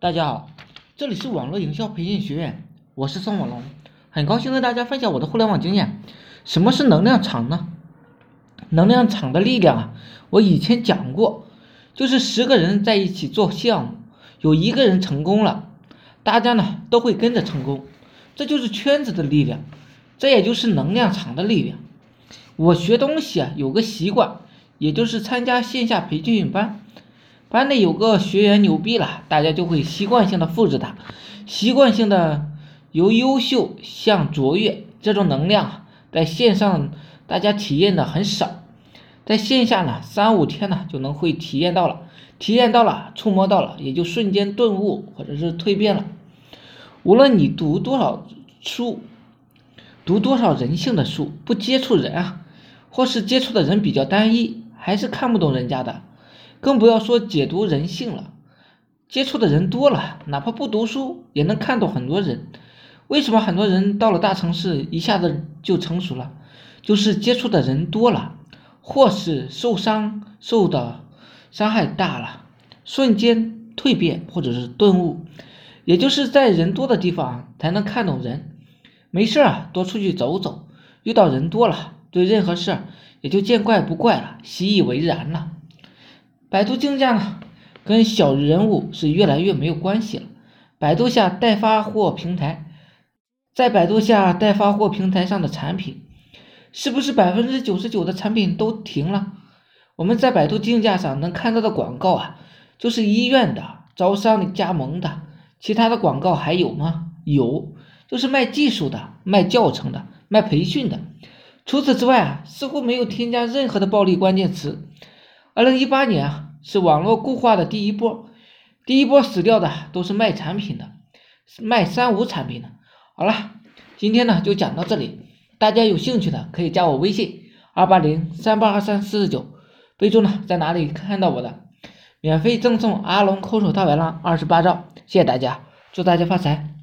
大家好，这里是网络营销培训学院，我是宋网龙，很高兴和大家分享我的互联网经验。什么是能量场呢？能量场的力量啊，我以前讲过，就是十个人在一起做项目，有一个人成功了，大家呢都会跟着成功，这就是圈子的力量，这也就是能量场的力量。我学东西啊，有个习惯，也就是参加线下培训班。班内有个学员牛逼了，大家就会习惯性的复制他，习惯性的由优秀向卓越，这种能量在线上大家体验的很少，在线下呢三五天呢就能会体验到了，体验到了，触摸到了，也就瞬间顿悟或者是蜕变了。无论你读多少书，读多少人性的书，不接触人啊，或是接触的人比较单一，还是看不懂人家的。更不要说解读人性了，接触的人多了，哪怕不读书也能看懂很多人。为什么很多人到了大城市一下子就成熟了？就是接触的人多了，或是受伤受的伤害大了，瞬间蜕变或者是顿悟。也就是在人多的地方才能看懂人。没事啊，多出去走走，遇到人多了，对任何事儿也就见怪不怪了，习以为然了。百度竞价呢，跟小人物是越来越没有关系了。百度下代发货平台，在百度下代发货平台上的产品，是不是百分之九十九的产品都停了？我们在百度竞价上能看到的广告啊，就是医院的、招商的加盟的，其他的广告还有吗？有，就是卖技术的、卖教程的、卖培训的。除此之外啊，似乎没有添加任何的暴力关键词。二零一八年啊，是网络固化的第一波，第一波死掉的都是卖产品的，卖三无产品的。好了，今天呢就讲到这里，大家有兴趣的可以加我微信二八零三八二三四四九，备注呢在哪里看到我的，免费赠送阿龙空手套白狼二十八招，谢谢大家，祝大家发财。